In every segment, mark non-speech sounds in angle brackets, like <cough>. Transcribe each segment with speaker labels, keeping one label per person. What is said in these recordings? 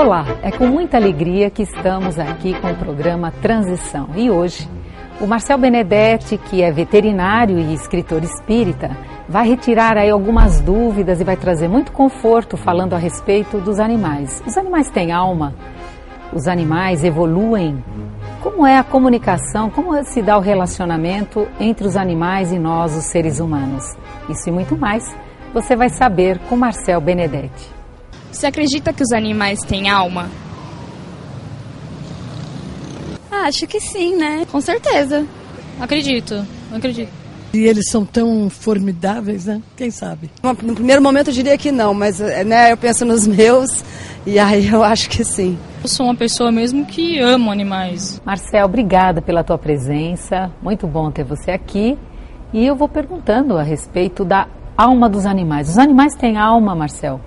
Speaker 1: Olá, é com muita alegria que estamos aqui com o programa Transição. E hoje, o Marcel Benedetti, que é veterinário e escritor espírita, vai retirar aí algumas dúvidas e vai trazer muito conforto falando a respeito dos animais. Os animais têm alma? Os animais evoluem? Como é a comunicação? Como se dá o relacionamento entre os animais e nós, os seres humanos? Isso e muito mais você vai saber com Marcel Benedetti.
Speaker 2: Você acredita que os animais têm alma?
Speaker 3: Ah, acho que sim, né?
Speaker 2: Com certeza. Acredito, acredito.
Speaker 4: E eles são tão formidáveis, né? Quem sabe?
Speaker 5: No primeiro momento eu diria que não, mas né, eu penso nos <laughs> meus e aí eu acho que sim.
Speaker 2: Eu sou uma pessoa mesmo que amo animais.
Speaker 1: Marcel, obrigada pela tua presença. Muito bom ter você aqui. E eu vou perguntando a respeito da alma dos animais. Os animais têm alma, Marcel?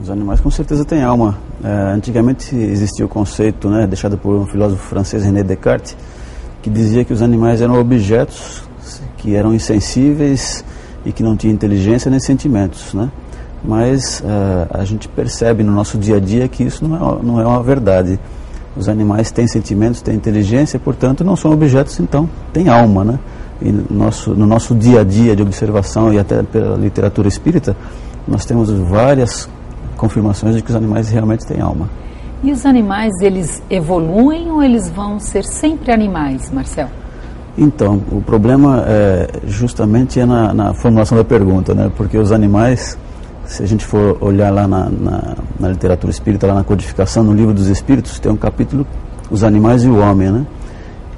Speaker 6: Os animais com certeza têm alma. É, antigamente existia o conceito, né, deixado por um filósofo francês, René Descartes, que dizia que os animais eram objetos que eram insensíveis e que não tinham inteligência nem sentimentos, né? Mas uh, a gente percebe no nosso dia a dia que isso não é, não é uma verdade. Os animais têm sentimentos, têm inteligência, portanto não são objetos, então têm alma, né? E no nosso, no nosso dia a dia de observação e até pela literatura espírita, nós temos várias confirmações de que os animais realmente têm alma.
Speaker 1: E os animais, eles evoluem ou eles vão ser sempre animais, Marcel?
Speaker 6: Então, o problema é justamente é na, na formulação da pergunta, né? Porque os animais, se a gente for olhar lá na, na, na, literatura espírita, lá na codificação, no livro dos espíritos, tem um capítulo, os animais e o homem, né?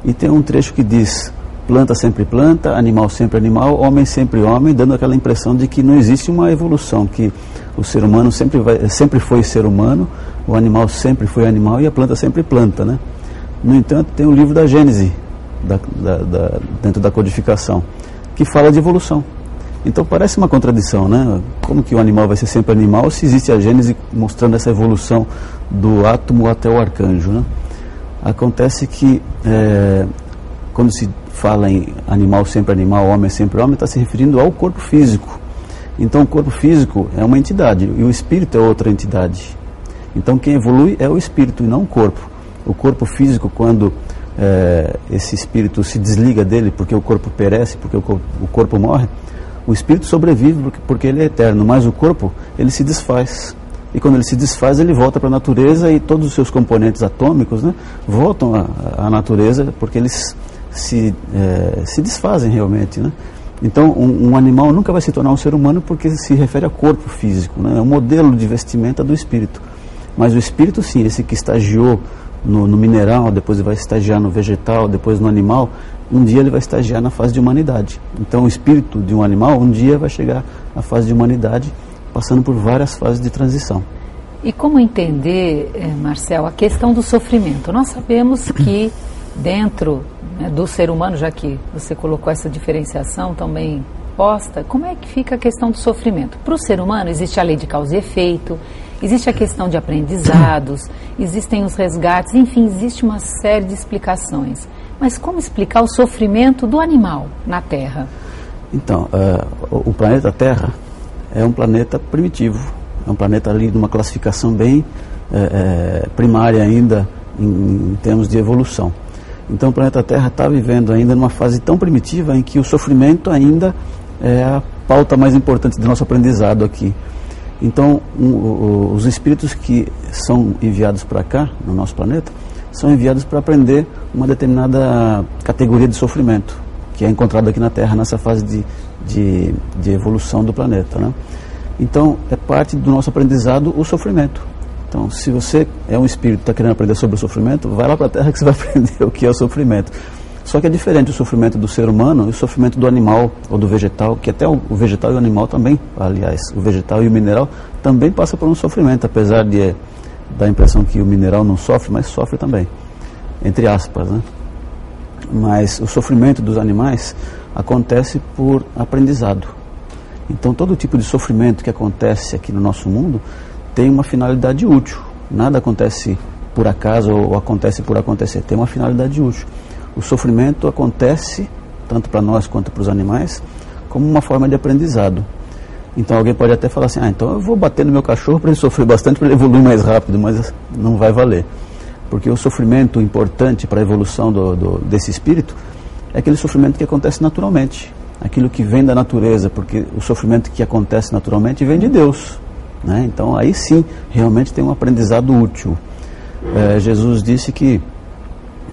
Speaker 6: E tem um trecho que diz, planta sempre planta, animal sempre animal, homem sempre homem, dando aquela impressão de que não existe uma evolução, que o ser humano sempre, vai, sempre foi ser humano, o animal sempre foi animal e a planta sempre planta. Né? No entanto, tem o livro da Gênese, da, da, da, dentro da codificação, que fala de evolução. Então parece uma contradição, né? Como que o animal vai ser sempre animal se existe a Gênese mostrando essa evolução do átomo até o arcanjo, né? Acontece que é, quando se fala em animal sempre animal, homem sempre homem, está se referindo ao corpo físico. Então o corpo físico é uma entidade e o espírito é outra entidade. Então quem evolui é o espírito e não o corpo. O corpo físico, quando é, esse espírito se desliga dele porque o corpo perece, porque o corpo, o corpo morre, o espírito sobrevive porque, porque ele é eterno, mas o corpo ele se desfaz. E quando ele se desfaz, ele volta para a natureza e todos os seus componentes atômicos né, voltam à natureza porque eles se, é, se desfazem realmente. Né? Então, um, um, animal nunca vai se tornar um ser humano porque se refere ao corpo físico, né? é um modelo de vestimenta do espírito. Mas o espírito, sim, esse que estagiou no, no, mineral, depois vai estagiar no vegetal, depois no animal, um dia ele vai estagiar na fase de humanidade. Então, o espírito de um animal, um dia vai chegar à fase de humanidade, passando por várias fases de transição.
Speaker 1: E como entender, eh, Marcel, a questão do sofrimento? Nós sabemos que dentro né, do ser humano, já que você colocou essa diferenciação também posta, como é que fica a questão do sofrimento? Para o ser humano existe a lei de causa e efeito, existe a questão de aprendizados, <coughs> existem os resgates, enfim, existe uma série de explicações. Mas como explicar o sofrimento do animal na Terra?
Speaker 6: Então, uh, o planeta Terra é um planeta primitivo, é um planeta ali de uma classificação bem uh, primária ainda em, em termos de evolução. Então o planeta Terra está vivendo ainda numa fase tão primitiva em que o sofrimento ainda é a pauta mais importante do nosso aprendizado aqui. Então um, o, os espíritos que são enviados para cá, no nosso planeta, são enviados para aprender uma determinada categoria de sofrimento, que é encontrada aqui na Terra nessa fase de, de, de evolução do planeta. Né? Então é parte do nosso aprendizado o sofrimento. Então, se você é um espírito que está querendo aprender sobre o sofrimento, vai lá para a Terra que você vai <laughs> aprender o que é o sofrimento. Só que é diferente o sofrimento do ser humano e o sofrimento do animal ou do vegetal, que até o, vegetal e o animal também, aliás, o vegetal e o mineral também passam por um sofrimento, apesar de é, dar a impressão que o mineral não sofre, mas sofre também, entre aspas, né? Mas o sofrimento dos animais acontece por aprendizado. Então, todo tipo de sofrimento que acontece aqui no nosso mundo tem uma finalidade útil. Nada acontece por acaso ou acontece por acontecer, tem uma finalidade útil. O sofrimento acontece, tanto para nós quanto para os animais, como uma forma de aprendizado. Então alguém pode até falar assim, ah, então eu vou bater no meu cachorro para ele sofrer bastante, para ele evoluir mais rápido, mas não vai valer. Porque o sofrimento importante para a evolução do, do, desse espírito é aquele sofrimento que acontece naturalmente, aquilo que vem da natureza, porque o sofrimento que acontece naturalmente vem de Deus. Né? Então aí sim, realmente tem um aprendizado útil. É, Jesus disse que,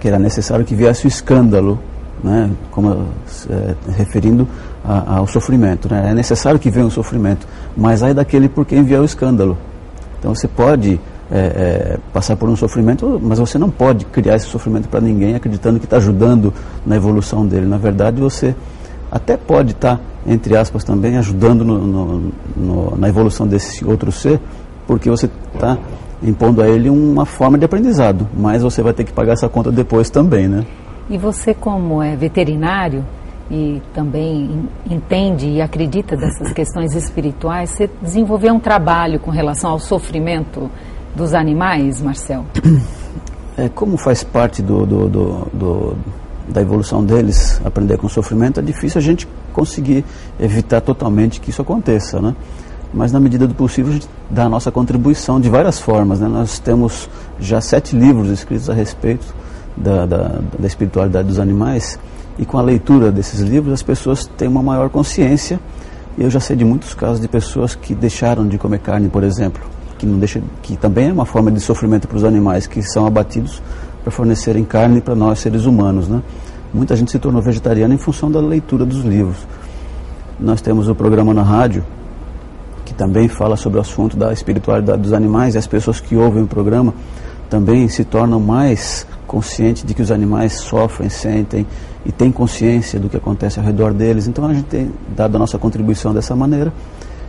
Speaker 6: que era necessário que viesse o escândalo, né? Como, é, referindo a, ao sofrimento. Né? É necessário que venha o sofrimento, mas aí daquele por quem vier o escândalo. Então você pode é, é, passar por um sofrimento, mas você não pode criar esse sofrimento para ninguém acreditando que está ajudando na evolução dele. Na verdade, você até pode estar, tá, entre aspas, também ajudando no, no, no, na evolução desse outro ser, porque você está impondo a ele uma forma de aprendizado, mas você vai ter que pagar essa conta depois também, né?
Speaker 1: E você, como é veterinário, e também entende e acredita dessas <coughs> questões espirituais, você desenvolveu um trabalho com relação ao sofrimento dos animais, Marcel?
Speaker 6: É, como faz parte do, do, do, do, da evolução deles aprender com sofrimento, é difícil a gente conseguir evitar totalmente que isso aconteça, né? Mas na medida do possível a gente dá a nossa contribuição de várias formas, né? Nós temos já sete livros escritos a respeito da, da, da espiritualidade dos animais e com a leitura desses livros as pessoas têm uma maior consciência. Eu já sei de muitos casos de pessoas que deixaram de comer carne, por exemplo, que não deixa, que também é uma forma de sofrimento para os animais que são abatidos para fornecerem carne para nós seres humanos, né? Muita gente se tornou vegetariana em função da leitura dos livros. Nós temos o programa na rádio que também fala sobre o assunto da espiritualidade dos animais e as pessoas que ouvem o programa também se tornam mais conscientes de que os animais sofrem, sentem e têm consciência do que acontece ao redor deles. Então a gente tem dado a nossa contribuição dessa maneira.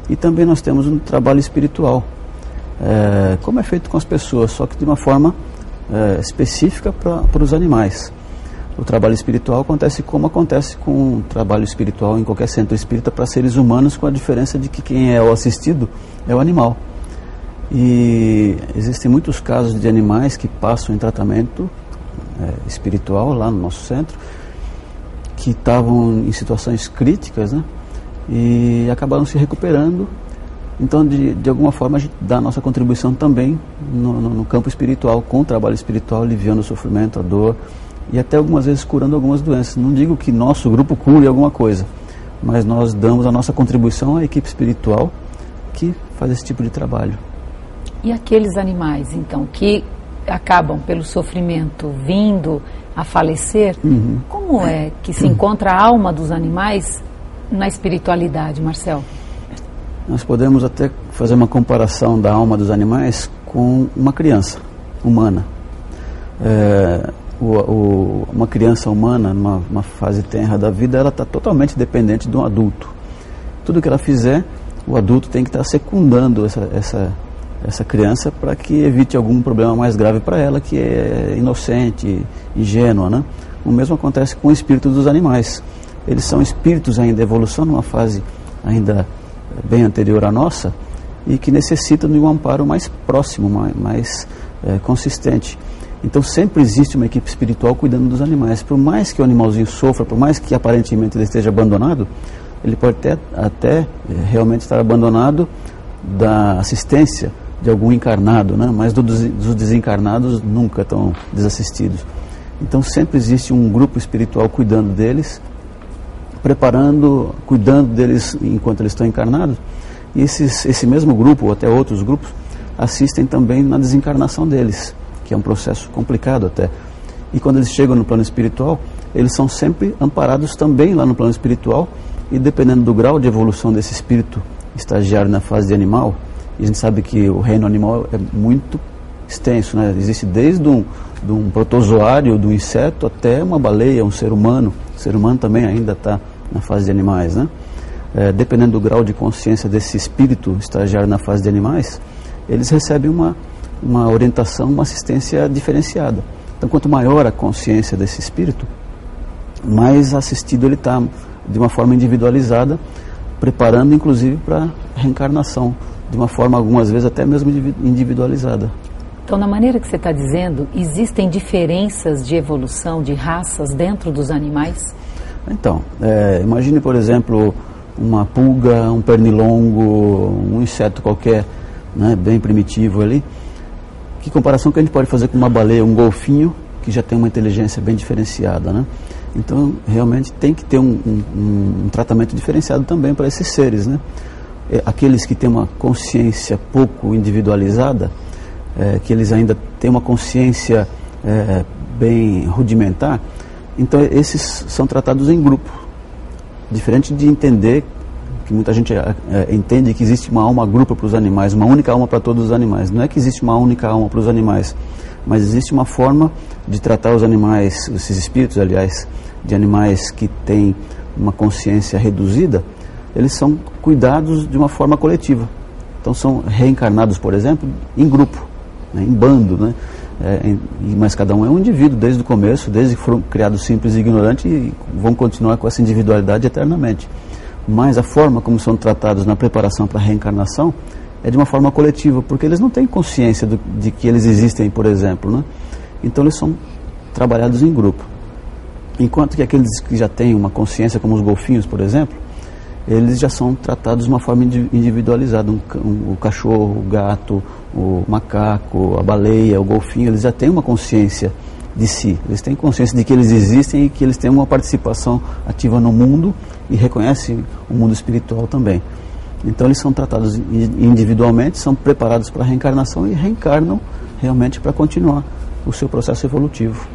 Speaker 6: E também nós temos um trabalho espiritual, é, como é feito com as pessoas, só que de uma forma é, específica para os animais. O trabalho espiritual acontece como acontece com o trabalho espiritual em qualquer centro espírita para seres humanos, com a diferença de que quem é o assistido é o animal. E existem muitos casos de animais que passam em tratamento é, espiritual lá no nosso centro, que estavam em situações críticas, né? E acabaram se recuperando. Então, de, de alguma forma, a gente dá a nossa contribuição também no, no, no campo espiritual, com o trabalho espiritual, aliviando o sofrimento, a dor e até algumas vezes curando algumas doenças. Não digo que nosso grupo cure alguma coisa, mas nós damos a nossa contribuição à equipe espiritual que faz esse tipo de trabalho.
Speaker 1: E aqueles animais, então, que acabam pelo sofrimento vindo a falecer, uhum. como é que se encontra a alma dos animais na espiritualidade, Marcel?
Speaker 6: Nós podemos até fazer uma comparação da alma dos animais com uma criança humana. É, o, o, uma criança humana, numa fase tenra da vida, ela está totalmente dependente de um adulto. Tudo que ela fizer, o adulto tem que estar tá secundando essa, essa, essa criança para que evite algum problema mais grave para ela, que é inocente, ingênua. Né? O mesmo acontece com o espírito dos animais. Eles são espíritos ainda em evolução, numa fase ainda bem anterior à nossa, e que necessitam de um amparo mais próximo, mais, mais é, consistente. Então sempre existe uma equipe espiritual cuidando dos animais. Por mais que o animalzinho sofra, por mais que aparentemente ele esteja abandonado, ele pode até, até realmente estar abandonado da assistência de algum encarnado, né? mas dos desencarnados nunca estão desassistidos. Então sempre existe um grupo espiritual cuidando deles, preparando, cuidando deles enquanto eles estão encarnados. E esses, esse mesmo grupo, ou até outros grupos, assistem também na desencarnação deles, que é um processo complicado até. E quando eles chegam no plano espiritual, eles são sempre amparados também lá no plano espiritual, e dependendo do grau de evolução desse espírito estagiário na fase de animal, e a gente sabe que o reino animal é muito extenso, né? Existe desde um, de um protozoário, do inseto, até uma baleia, um ser humano. O ser humano também ainda está na fase de animais, né? É, dependendo do grau de consciência desse espírito estagiário na fase de animais, eles recebem uma, uma orientação, uma assistência diferenciada. Então, quanto maior a consciência desse espírito, mais assistido ele está de uma forma individualizada, preparando inclusive para reencarnação de uma forma, algumas vezes, até mesmo individualizada.
Speaker 1: Então, na maneira que você está dizendo, existem diferenças de evolução de raças dentro dos animais?
Speaker 6: Então, é, imagine, por exemplo, uma pulga, um pernilongo, um inseto qualquer, né, bem primitivo ali. Que comparação que a gente pode fazer com uma baleia, um golfinho, que já tem uma inteligência bem diferenciada, né? Então, realmente tem que ter um, um, um tratamento diferenciado também para esses seres, né? É, aqueles que têm uma consciência pouco individualizada, é, que eles ainda têm uma consciência é, bem rudimentar, então esses são tratados em grupo. Diferente de entender que muita gente é, é, entende que existe uma alma grupo para os animais, uma única alma para todos os animais. Não é que existe uma única alma para os animais, mas existe uma forma de tratar os animais, esses espíritos, aliás, de animais que têm uma consciência reduzida, eles são cuidados de uma forma coletiva. Então são reencarnados, por exemplo, em grupo, né, em bando, né? É, mas cada um é um indivíduo desde o começo, desde que foram criados simples e ignorantes e vão continuar com essa individualidade eternamente mas a forma como são tratados na preparação para a reencarnação é de uma forma coletiva, porque eles não têm consciência do, de que eles existem, por exemplo. Né? Então eles são trabalhados em grupo. Enquanto que aqueles que já têm uma consciência, como os golfinhos, por exemplo, eles já são tratados de uma forma individualizada. Um, um, o cachorro, o gato, o macaco, a baleia, o golfinho, eles já têm uma consciência de si. Eles têm consciência de que eles existem e que eles têm uma participação ativa no mundo e reconhecem o mundo espiritual também. Então eles são tratados individualmente, são preparados para a reencarnação e reencarnam realmente para continuar o seu processo evolutivo.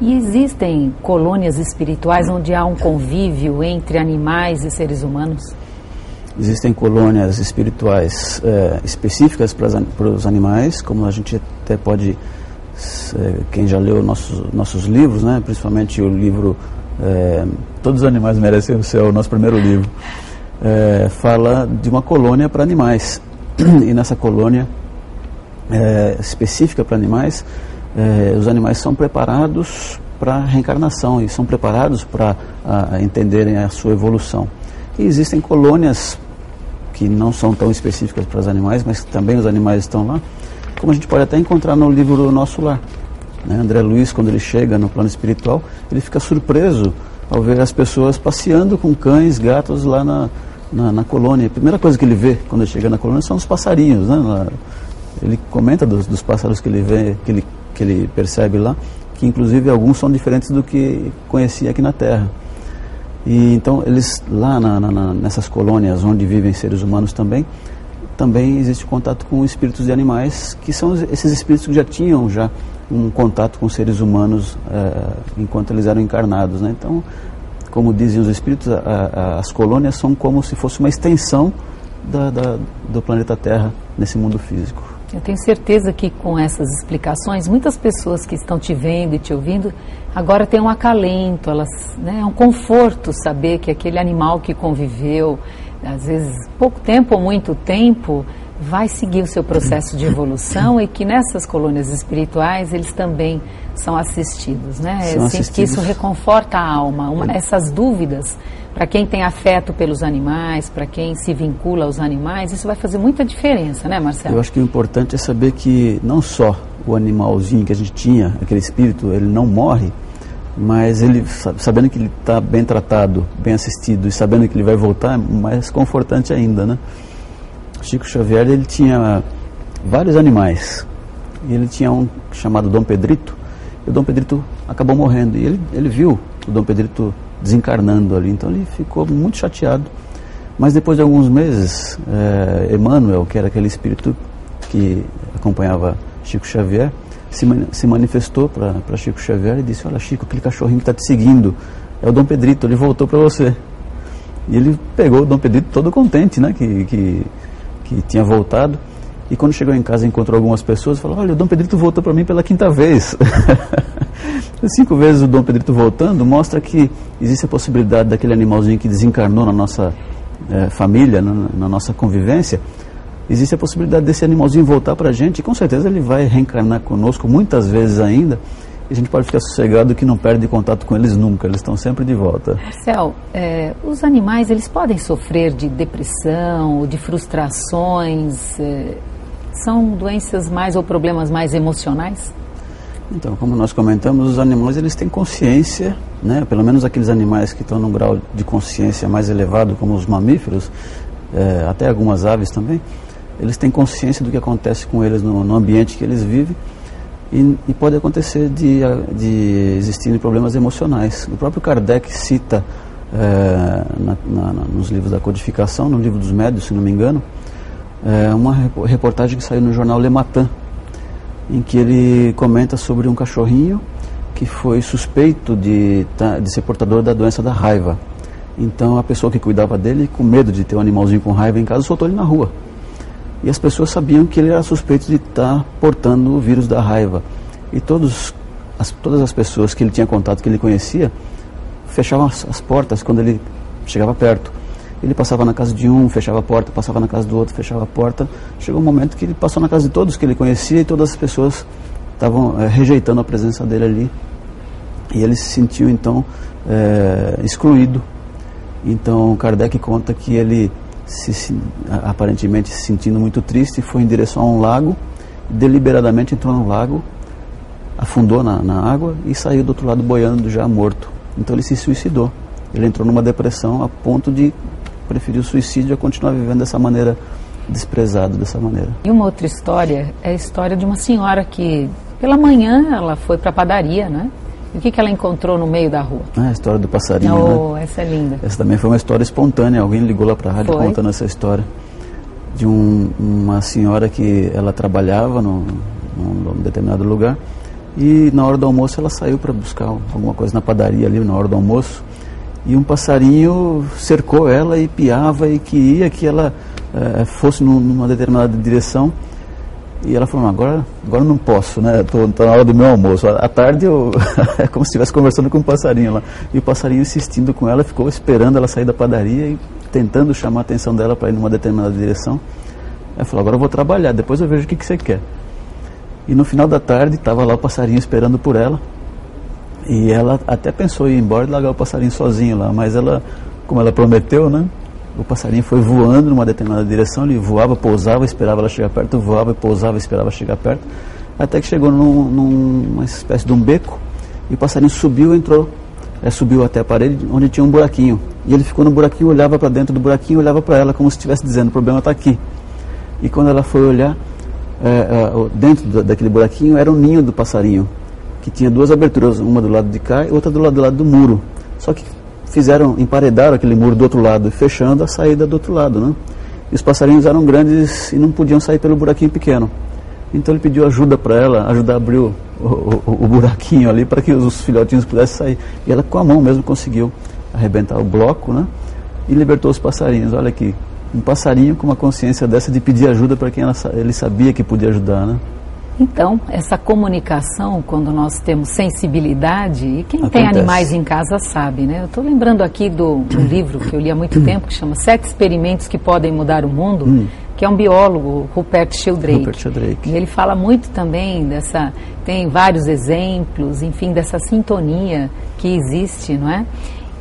Speaker 1: E existem colônias espirituais onde há um convívio entre animais e seres humanos?
Speaker 6: Existem colônias espirituais é, específicas para os animais, como a gente até pode é, quem já leu nossos, nossos livros, né, principalmente o livro é, Todos os Animais Merecem o Céu, o nosso primeiro livro, é, fala de uma colônia para animais. <clears throat> E nessa colônia é, específica para animais, é, os animais são preparados para reencarnação e são preparados para entenderem a sua evolução. E existem colônias que não são tão específicas para os animais, mas também os animais estão lá, como a gente pode até encontrar no livro Nosso Lar. Né? André Luiz, quando ele chega no plano espiritual, ele fica surpreso ao ver as pessoas passeando com cães, gatos lá na, na, na colônia. A primeira coisa que ele vê quando ele chega na colônia são os passarinhos. Né? Ele comenta dos, dos pássaros que ele vê, que ele, que ele percebe lá, que inclusive alguns são diferentes do que conhecia aqui na Terra. E então eles lá na, na, nessas colônias onde vivem seres humanos também, também existe contato com espíritos de animais, que são esses espíritos que já tinham já um contato com seres humanos é, enquanto eles eram encarnados. Né? Então, como dizem os espíritos, a, a, as colônias são como se fosse uma extensão da, da, do planeta Terra nesse mundo físico.
Speaker 1: Eu tenho certeza que com essas explicações, muitas pessoas que estão te vendo e te ouvindo agora têm um acalento, elas, né, é um conforto saber que aquele animal que conviveu, às vezes pouco tempo ou muito tempo, vai seguir o seu processo de evolução e que nessas colônias espirituais eles também são assistidos, né? São assim, assistidos. que isso reconforta a alma. Uma, essas dúvidas, para quem tem afeto pelos animais, para quem se vincula aos animais, isso vai fazer muita diferença, né, Marcelo?
Speaker 6: Eu acho que o importante é saber que não só o animalzinho que a gente tinha, aquele espírito, ele não morre, mas ele sabendo que ele está bem tratado, bem assistido e sabendo que ele vai voltar, é mais confortante ainda, né? Chico Xavier ele tinha vários animais e ele tinha um chamado Dom Pedrito e o Dom Pedrito acabou morrendo e ele, ele viu o Dom Pedrito desencarnando ali, então ele ficou muito chateado. Mas depois de alguns meses, é, Emmanuel, que era aquele espírito que acompanhava Chico Xavier, se, se manifestou para Chico Xavier e disse: Olha, Chico, aquele cachorrinho que está te seguindo é o Dom Pedrito, ele voltou para você. E ele pegou o Dom Pedrito todo contente, né? Que, que, que tinha voltado. E quando chegou em casa encontrou algumas pessoas e falou: Olha, o Dom Pedrito voltou para mim pela quinta vez. <laughs> Cinco vezes o Dom Pedrito voltando mostra que existe a possibilidade daquele animalzinho que desencarnou na nossa é, família, na, na nossa convivência, existe a possibilidade desse animalzinho voltar para a gente e com certeza ele vai reencarnar conosco muitas vezes ainda e a gente pode ficar sossegado que não perde contato com eles nunca, eles estão sempre de volta.
Speaker 1: Marcel, é, os animais eles podem sofrer de depressão, de frustrações, é, são doenças mais ou problemas mais emocionais?
Speaker 6: Então, como nós comentamos, os animais eles têm consciência, né? pelo menos aqueles animais que estão num grau de consciência mais elevado, como os mamíferos, é, até algumas aves também, eles têm consciência do que acontece com eles no, no ambiente que eles vivem e, e, pode acontecer de, de existirem problemas emocionais. O próprio Kardec cita é, na, na, nos livros da codificação, no livro dos médios, se não me engano, é, uma reportagem que saiu no jornal Le Matin, em que ele comenta sobre um cachorrinho que foi suspeito de, de ser portador da doença da raiva. Então a pessoa que cuidava dele, com medo de ter um animalzinho com raiva em casa, soltou ele na rua. E as pessoas sabiam que ele era suspeito de estar tá portando o vírus da raiva. E todos, as, todas as pessoas que ele tinha contato, que ele conhecia, fechavam as, as portas quando ele chegava perto. Ele passava na casa de um, fechava a porta, passava na casa do outro, fechava a porta. Chegou um momento que ele passou na casa de todos que ele conhecia e todas as pessoas estavam é, rejeitando a presença dele ali. E ele se sentiu então é, excluído. Então Kardec conta que ele, se, aparentemente se sentindo muito triste, foi em direção a um lago, deliberadamente entrou no lago, afundou na, na água e saiu do outro lado boiando já morto. Então ele se suicidou. Ele entrou numa depressão a ponto de preferir o suicídio a continuar vivendo dessa maneira, desprezado dessa maneira.
Speaker 1: E uma outra história é a história de uma senhora que, pela manhã, ela foi para a padaria, né? E o que, que ela encontrou no meio da rua?
Speaker 6: Ah, a história do passarinho,
Speaker 1: oh,
Speaker 6: né?
Speaker 1: essa é linda.
Speaker 6: Essa também foi uma história espontânea. Alguém ligou lá para a rádio foi. contando essa história de um, uma senhora que ela trabalhava no, num determinado lugar e na hora do almoço ela saiu para buscar alguma coisa na padaria ali na hora do almoço e um passarinho cercou ela e piava e queria que ela é, fosse numa determinada direção. E ela falou, agora, agora não posso, né? Estou na hora do meu almoço. À tarde eu <laughs> é como se estivesse conversando com um passarinho lá. E o passarinho insistindo com ela, ficou esperando ela sair da padaria e tentando chamar a atenção dela para ir numa determinada direção. Ela falou, agora eu vou trabalhar, depois eu vejo o que, que você quer. E no final da tarde estava lá o passarinho esperando por ela. E ela até pensou em ir embora e largar o passarinho sozinho lá, mas ela, como ela prometeu, né? O passarinho foi voando numa determinada direção, ele voava, pousava, esperava ela chegar perto, voava, pousava, esperava chegar perto, até que chegou num, numa espécie de um beco e o passarinho subiu, entrou, é, subiu até a parede onde tinha um buraquinho. E ele ficou no buraquinho, olhava para dentro do buraquinho, olhava para ela como se estivesse dizendo: o problema está aqui. E quando ela foi olhar, é, é, dentro daquele buraquinho era o ninho do passarinho que tinha duas aberturas, uma do lado de cá e outra do lado, do lado do muro. Só que fizeram, emparedaram aquele muro do outro lado, fechando a saída do outro lado, né? E os passarinhos eram grandes e não podiam sair pelo buraquinho pequeno. Então ele pediu ajuda para ela, ajudar a abrir o, o, o buraquinho ali para que os filhotinhos pudessem sair. E ela com a mão mesmo conseguiu arrebentar o bloco, né? E libertou os passarinhos. Olha aqui, um passarinho com uma consciência dessa de pedir ajuda para quem ela, ele sabia que podia ajudar, né?
Speaker 1: Então, essa comunicação, quando nós temos sensibilidade, e quem
Speaker 6: Acontece.
Speaker 1: tem animais em casa sabe, né? Eu estou lembrando aqui do, do <clears throat> livro que eu li há muito tempo, que chama Sete Experimentos que Podem Mudar o Mundo,
Speaker 6: Hum.
Speaker 1: que é um biólogo, Rupert Sheldrake.
Speaker 6: Rupert Sheldrake.
Speaker 1: E ele fala muito também dessa, tem vários exemplos, enfim, dessa sintonia que existe, não é?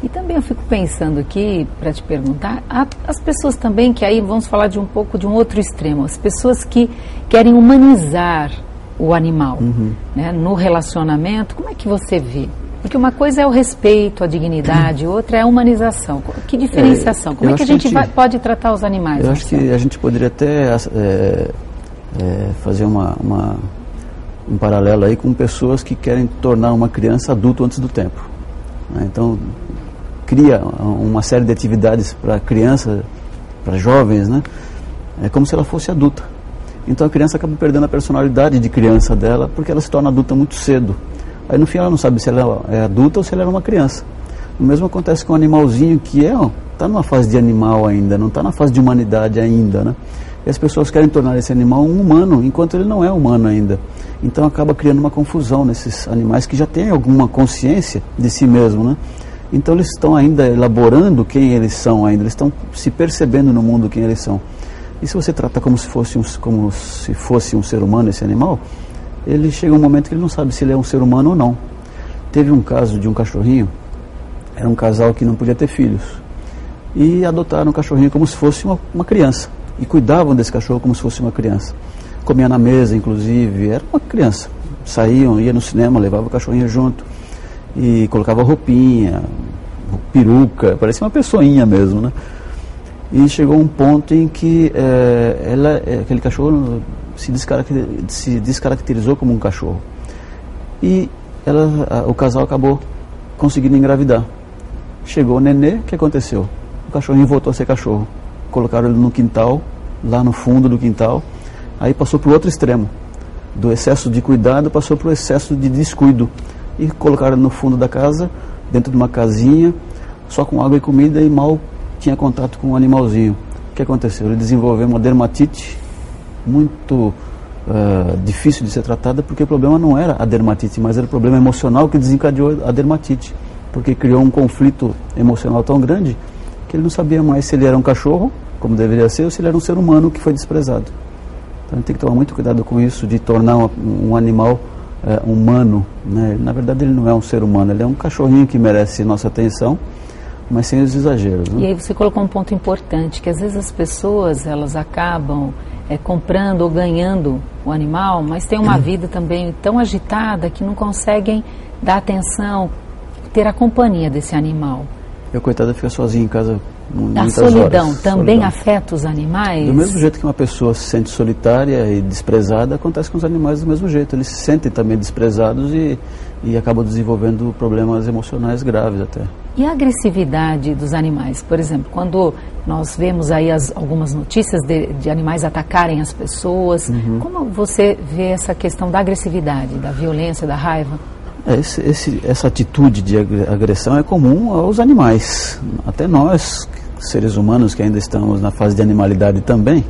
Speaker 1: E também eu fico pensando aqui, para te perguntar, as pessoas também que aí vamos falar de um pouco de um outro extremo, as pessoas que querem humanizar o animal
Speaker 6: Uhum.
Speaker 1: né, no relacionamento, como é que você vê? Porque uma coisa é o respeito, a dignidade, <clears throat> outra é a humanização. Que diferenciação?
Speaker 6: É,
Speaker 1: Como é que a
Speaker 6: acho que
Speaker 1: gente,
Speaker 6: a gente-
Speaker 1: vai- pode tratar os animais?
Speaker 6: Eu acho que a gente poderia até é, é, fazer uma, uma- um paralelo aí com pessoas que querem tornar uma criança adulto antes do tempo. né? Então, cria uma série de atividades para criança, para jovens, né? É como se ela fosse adulta. Então a criança acaba perdendo a personalidade de criança dela porque ela se torna adulta muito cedo. Aí no fim ela não sabe se ela é adulta ou se ela era uma criança. O mesmo acontece com o animalzinho que é, está numa fase de animal ainda, não está na fase de humanidade ainda, né? E as pessoas querem tornar esse animal um humano, enquanto ele não é humano ainda. Então acaba criando uma confusão nesses animais que já têm alguma consciência de si mesmo, né? Então eles estão ainda elaborando quem eles são ainda, eles estão se percebendo no mundo quem eles são. E se você trata como se fosse um, como se fosse um ser humano esse animal, ele chega um momento que ele não sabe se ele é um ser humano ou não. Teve um caso de um cachorrinho, era um casal que não podia ter filhos, e adotaram o cachorrinho como se fosse uma, uma criança, e cuidavam desse cachorro como se fosse uma criança. Comia na mesa, inclusive, era uma criança, saíam, ia no cinema, levava o cachorrinho junto e colocava roupinha, peruca, parecia uma pessoinha mesmo, né? E chegou um ponto em que é, ela, é, aquele cachorro se, descaracter, se descaracterizou como um cachorro. E ela, a, o casal acabou conseguindo engravidar. Chegou o nenê, o que aconteceu? O cachorrinho voltou a ser cachorro. Colocaram ele no quintal, lá no fundo do quintal. Aí passou para o outro extremo. Do excesso de cuidado passou para o excesso de descuido. E colocaram no fundo da casa, dentro de uma casinha, só com água e comida e mal tinha contato com um animalzinho. O que aconteceu? Ele desenvolveu uma dermatite muito uh, difícil de ser tratada, porque o problema não era a dermatite, mas era o problema emocional que desencadeou a dermatite. Porque criou um conflito emocional tão grande que ele não sabia mais se ele era um cachorro, como deveria ser, ou se ele era um ser humano que foi desprezado. Então tem que tomar muito cuidado com isso, de tornar um animal uh, humano. Né? Na verdade, ele não é um ser humano, ele é um cachorrinho que merece nossa atenção mas sem os exageros. Né?
Speaker 1: E aí você colocou um ponto importante, que às vezes as pessoas elas acabam é, comprando ou ganhando o animal, mas tem uma <clears throat> vida também tão agitada que não conseguem dar atenção, ter a companhia desse animal.
Speaker 6: E a coitada fica sozinha em casa
Speaker 1: a solidão horas. também solidão. afeta os animais?
Speaker 6: Do mesmo jeito que uma pessoa se sente solitária e desprezada, acontece com os animais do mesmo jeito. Eles se sentem também desprezados e, e acabam desenvolvendo problemas emocionais graves até.
Speaker 1: E a agressividade dos animais? Por exemplo, quando nós vemos aí as, algumas notícias de, de, animais atacarem as pessoas, uhum. como você vê essa questão da agressividade, da violência, da raiva?
Speaker 6: É, esse, esse, essa atitude de agressão é comum aos animais. Até nós, seres humanos que ainda estamos na fase de animalidade também,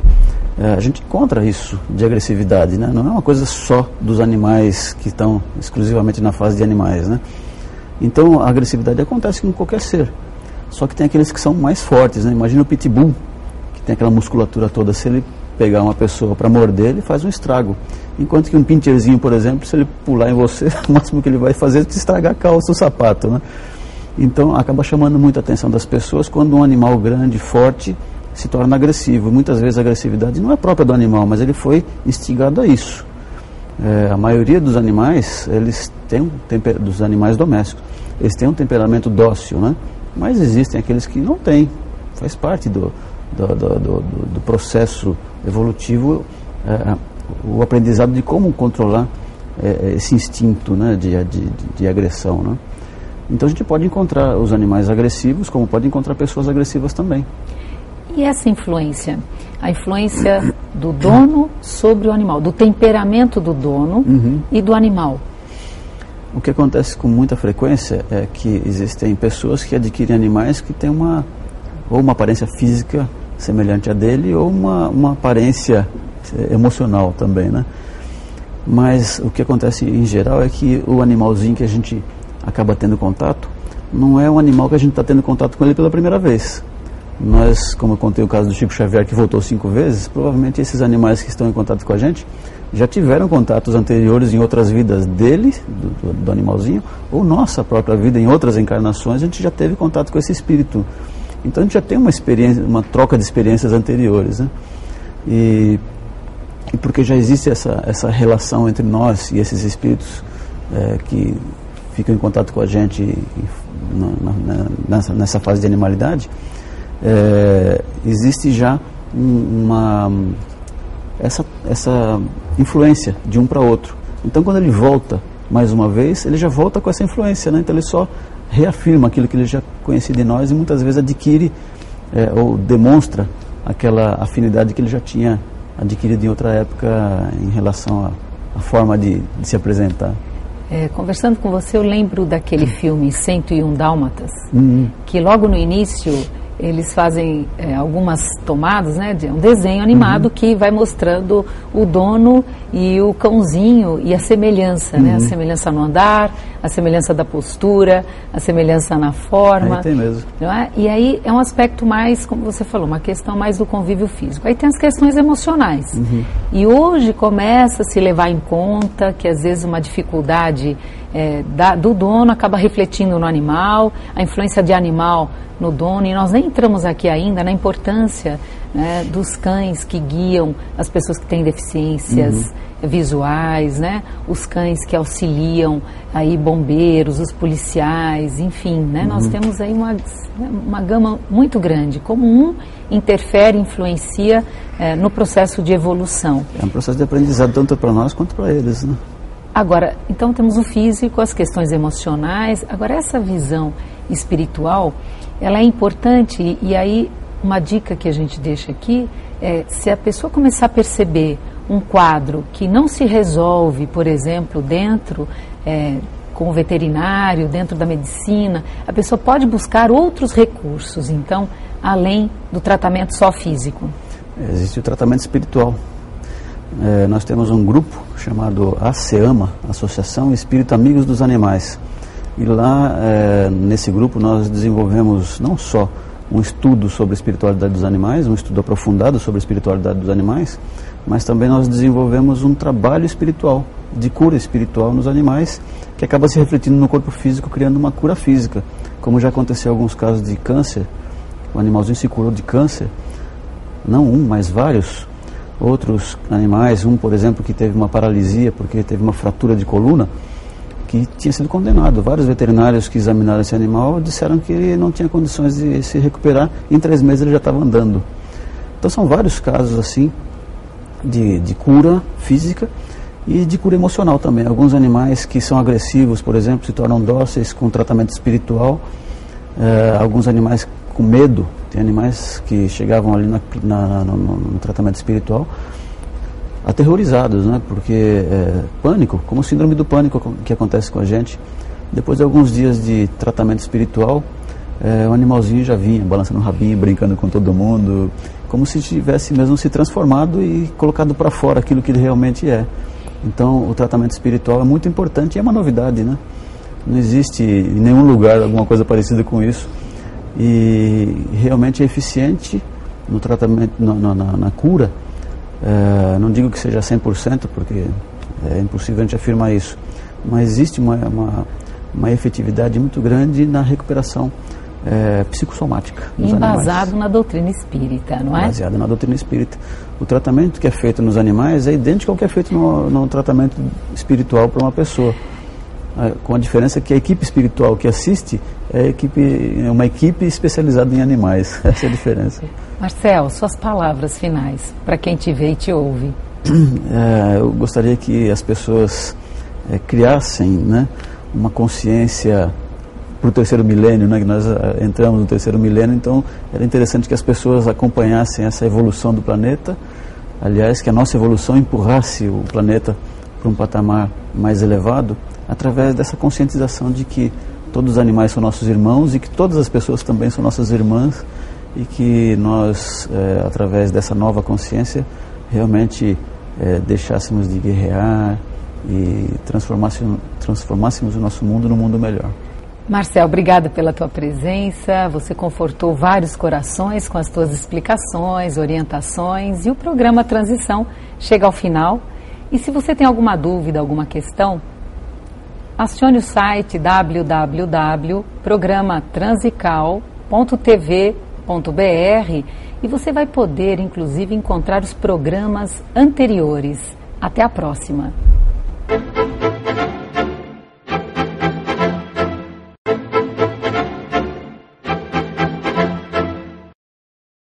Speaker 6: é, a gente encontra isso de agressividade. Né? Não é uma coisa só dos animais que estão exclusivamente na fase de animais. Né? Então a agressividade acontece com qualquer ser. Só que tem aqueles que são mais fortes. Né? Imagina o pitbull, que tem aquela musculatura toda. Se ele pegar uma pessoa para morder, ele faz um estrago. Enquanto que um pincherzinho, por exemplo, se ele pular em você, <laughs> o máximo que ele vai fazer é te estragar a calça, o sapato, né? Então acaba chamando muita atenção das pessoas quando um animal grande, forte, se torna agressivo. Muitas vezes a agressividade não é própria do animal, mas ele foi instigado a isso. É, a maioria dos animais, eles têm um temper... dos animais domésticos, eles têm um temperamento dócil, né? Mas existem aqueles que não têm. Faz parte do, do, do, do, do processo evolutivo é, o aprendizado de como controlar é, é, esse instinto né, de, de, de, agressão. Né? Então a gente pode encontrar os animais agressivos, como pode encontrar pessoas agressivas também.
Speaker 1: E essa influência? A influência do dono sobre o animal, do temperamento do dono uhum. e do animal.
Speaker 6: O que acontece com muita frequência é que existem pessoas que adquirem animais que têm uma ou uma aparência física semelhante a dele ou uma, uma aparência é emocional também, né? Mas o que acontece em geral é que o animalzinho que a gente acaba tendo contato não é um animal que a gente está tendo contato com ele pela primeira vez. Nós, como eu contei o caso do Chico Xavier que voltou cinco vezes, provavelmente esses animais que estão em contato com a gente já tiveram contatos anteriores em outras vidas dele, do, do, do animalzinho, ou nossa própria vida em outras encarnações, a gente já teve contato com esse espírito. Então a gente já tem uma experiência, uma troca de experiências anteriores, né? E e porque já existe essa, essa relação entre nós e esses espíritos é, que ficam em contato com a gente na, na, nessa, nessa, fase de animalidade, é, existe já uma essa, essa influência de um para outro. Então, quando ele volta mais uma vez, ele já volta com essa influência, né? então ele só reafirma aquilo que ele já conhecia de nós e muitas vezes adquire é, ou demonstra aquela afinidade que ele já tinha adquirido em outra época em relação à, forma de, de, se apresentar.
Speaker 1: É, conversando com você, eu lembro daquele filme 101 Dálmatas, uhum. que logo no início eles fazem é, algumas tomadas, né, de um desenho animado uhum. que vai mostrando o dono e o cãozinho e a semelhança, uhum. né, a uhum. semelhança no andar, a semelhança da postura, a semelhança na forma.
Speaker 6: Aí tem mesmo.
Speaker 1: É? E aí é um aspecto mais, como você falou, uma questão mais do convívio físico. Aí tem as questões emocionais. Uhum. E hoje começa a se levar em conta que às vezes uma dificuldade é, da, do dono acaba refletindo no animal, a influência de animal no dono, e nós nem entramos aqui ainda na importância né, dos cães que guiam as pessoas que têm deficiências. Uhum visuais, né? Os cães que auxiliam aí bombeiros, os policiais, enfim, né? Uhum. Nós temos aí uma, uma gama muito grande. Como um interfere, influencia é, no processo de evolução.
Speaker 6: É um processo de aprendizado tanto para nós quanto para eles, né?
Speaker 1: Agora, então temos o físico, as questões emocionais. Agora essa visão espiritual, ela é importante e, aí uma dica que a gente deixa aqui é se a pessoa começar a perceber um quadro que não se resolve, por exemplo, dentro é, com o veterinário, dentro da medicina, a pessoa pode buscar outros recursos, então, além do tratamento só físico.
Speaker 6: Existe o tratamento espiritual. É, nós temos um grupo chamado ASEAMA, Associação Espírito Amigos dos Animais. E lá, é, nesse grupo, nós desenvolvemos não só um estudo sobre a espiritualidade dos animais, um estudo aprofundado sobre a espiritualidade dos animais, mas também nós desenvolvemos um trabalho espiritual, de cura espiritual nos animais, que acaba se refletindo no corpo físico, criando uma cura física. Como já aconteceu em alguns casos de câncer, o animalzinho se curou de câncer, não um, mas vários. Outros animais, um, por exemplo, que teve uma paralisia porque teve uma fratura de coluna, que tinha sido condenado. Vários veterinários que examinaram esse animal disseram que ele não tinha condições de se recuperar, em três meses ele já estava andando. Então são vários casos assim de, de cura física e de cura emocional também. Alguns animais que são agressivos, por exemplo, se tornam dóceis com tratamento espiritual. Uh, alguns animais com medo, tem animais que chegavam ali na, na, no, no, tratamento espiritual aterrorizados, né? Porque é, pânico, como o síndrome do pânico que acontece com a gente, depois de alguns dias de tratamento espiritual, é, o animalzinho já vinha balançando o rabinho, brincando com todo mundo, como se tivesse mesmo se transformado e colocado para fora aquilo que ele realmente é. Então, o tratamento espiritual é muito importante e é uma novidade, né? Não existe em nenhum lugar alguma coisa parecida com isso e realmente é eficiente no tratamento, na, na, na cura é, não digo que seja 100%, porque é impossível a gente afirmar isso, mas existe uma, uma, uma efetividade muito grande na recuperação é, psicossomática.
Speaker 1: Embasado na doutrina espírita, não é?
Speaker 6: Baseado na doutrina espírita. O tratamento que é feito nos animais é idêntico ao que é feito no, no tratamento espiritual para uma pessoa. É, com a diferença que a equipe espiritual que assiste é, equipe, é uma equipe especializada em animais. <laughs> Essa é a diferença.
Speaker 1: Marcel, suas palavras finais para quem te vê e te ouve. <clears throat>
Speaker 6: É, eu gostaria que as pessoas é, criassem né, uma consciência para o terceiro milênio, né, que nós é, entramos no terceiro milênio, então era interessante que as pessoas acompanhassem essa evolução do planeta, aliás, que a nossa evolução empurrasse o planeta para um patamar mais elevado, através dessa conscientização de que todos os animais são nossos irmãos e que todas as pessoas também são nossas irmãs e que nós, é, através dessa nova consciência, realmente é, deixássemos de guerrear e transformássemos, transformássemos o nosso mundo num mundo melhor.
Speaker 1: Marcel, obrigada pela tua presença. Você confortou vários corações com as tuas explicações, orientações e o programa Transição chega ao final. E se você tem alguma dúvida, alguma questão, acione o site www.programatransical.tv.br e você vai poder, inclusive, encontrar os programas anteriores. Até a próxima!